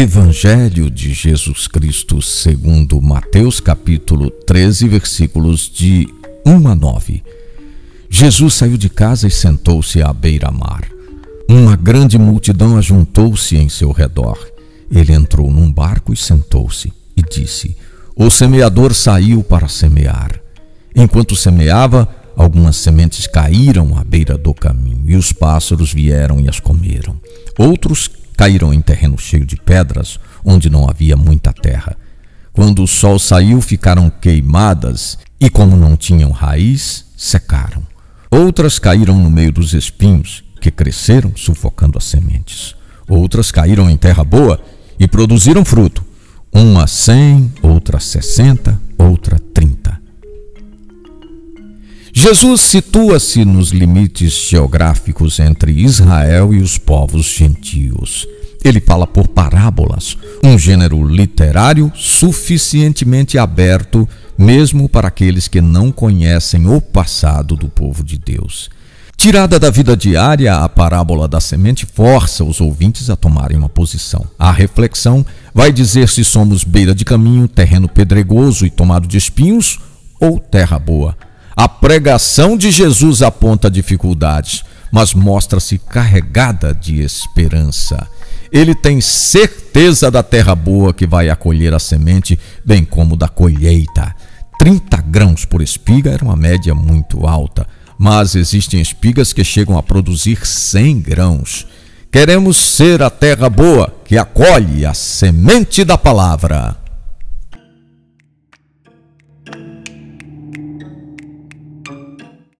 Evangelho de Jesus Cristo, segundo Mateus, capítulo 13, versículos de 1 a 9. Jesus saiu de casa e sentou-se à beira-mar. Uma grande multidão ajuntou-se em seu redor. Ele entrou num barco e sentou-se e disse: O semeador saiu para semear. Enquanto semeava, algumas sementes caíram à beira do caminho e os pássaros vieram e as comeram. Outros caíram em terreno cheio de pedras, onde não havia muita terra. Quando o sol saiu, ficaram queimadas e, como não tinham raiz, secaram. Outras caíram no meio dos espinhos, que cresceram, sufocando as sementes. Outras caíram em terra boa e produziram fruto, uma cem, outra sessenta, Jesus situa-se nos limites geográficos entre Israel e os povos gentios. Ele fala por parábolas, um gênero literário suficientemente aberto mesmo para aqueles que não conhecem o passado do povo de Deus. Tirada da vida diária, a parábola da semente força os ouvintes a tomarem uma posição. A reflexão vai dizer se somos beira de caminho, terreno pedregoso e tomado de espinhos ou terra boa. A pregação de Jesus aponta dificuldades, mas mostra-se carregada de esperança. Ele tem certeza da terra boa que vai acolher a semente, bem como da colheita. 30 grãos por espiga era uma média muito alta, mas existem espigas que chegam a produzir 100 grãos. Queremos ser a terra boa que acolhe a semente da palavra.